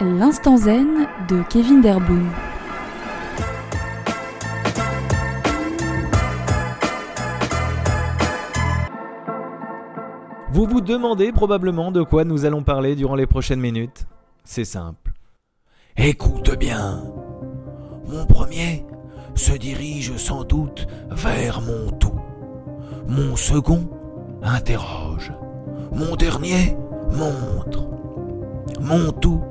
L'instant zen de Kevin Derboon. Vous vous demandez probablement de quoi nous allons parler durant les prochaines minutes C'est simple. Écoute bien. Mon premier se dirige sans doute vers mon tout. Mon second interroge. Mon dernier montre. Mon tout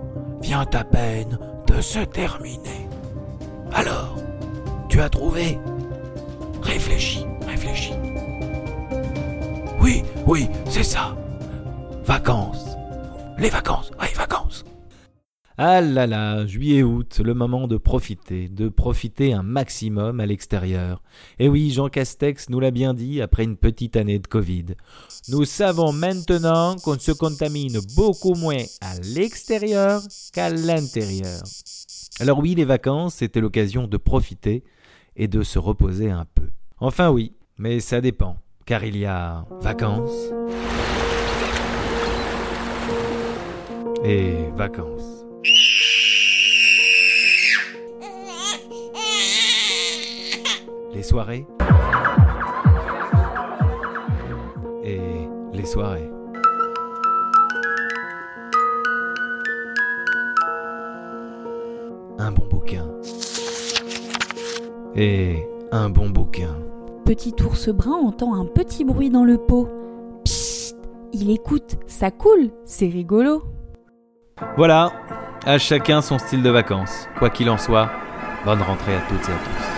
vient à peine de se terminer. Alors, tu as trouvé? Réfléchis, réfléchis. Oui, oui, c'est ça. Vacances. Les vacances, oui, vacances. Ah là là, juillet-août, le moment de profiter, de profiter un maximum à l'extérieur. Et oui, Jean Castex nous l'a bien dit après une petite année de Covid. Nous savons maintenant qu'on se contamine beaucoup moins à l'extérieur qu'à l'intérieur. Alors oui, les vacances, c'était l'occasion de profiter et de se reposer un peu. Enfin oui, mais ça dépend, car il y a vacances et vacances. Soirées et les soirées. Un bon bouquin et un bon bouquin. Petit ours brun entend un petit bruit dans le pot. Psst, il écoute, ça coule, c'est rigolo. Voilà, à chacun son style de vacances. Quoi qu'il en soit, bonne rentrée à toutes et à tous.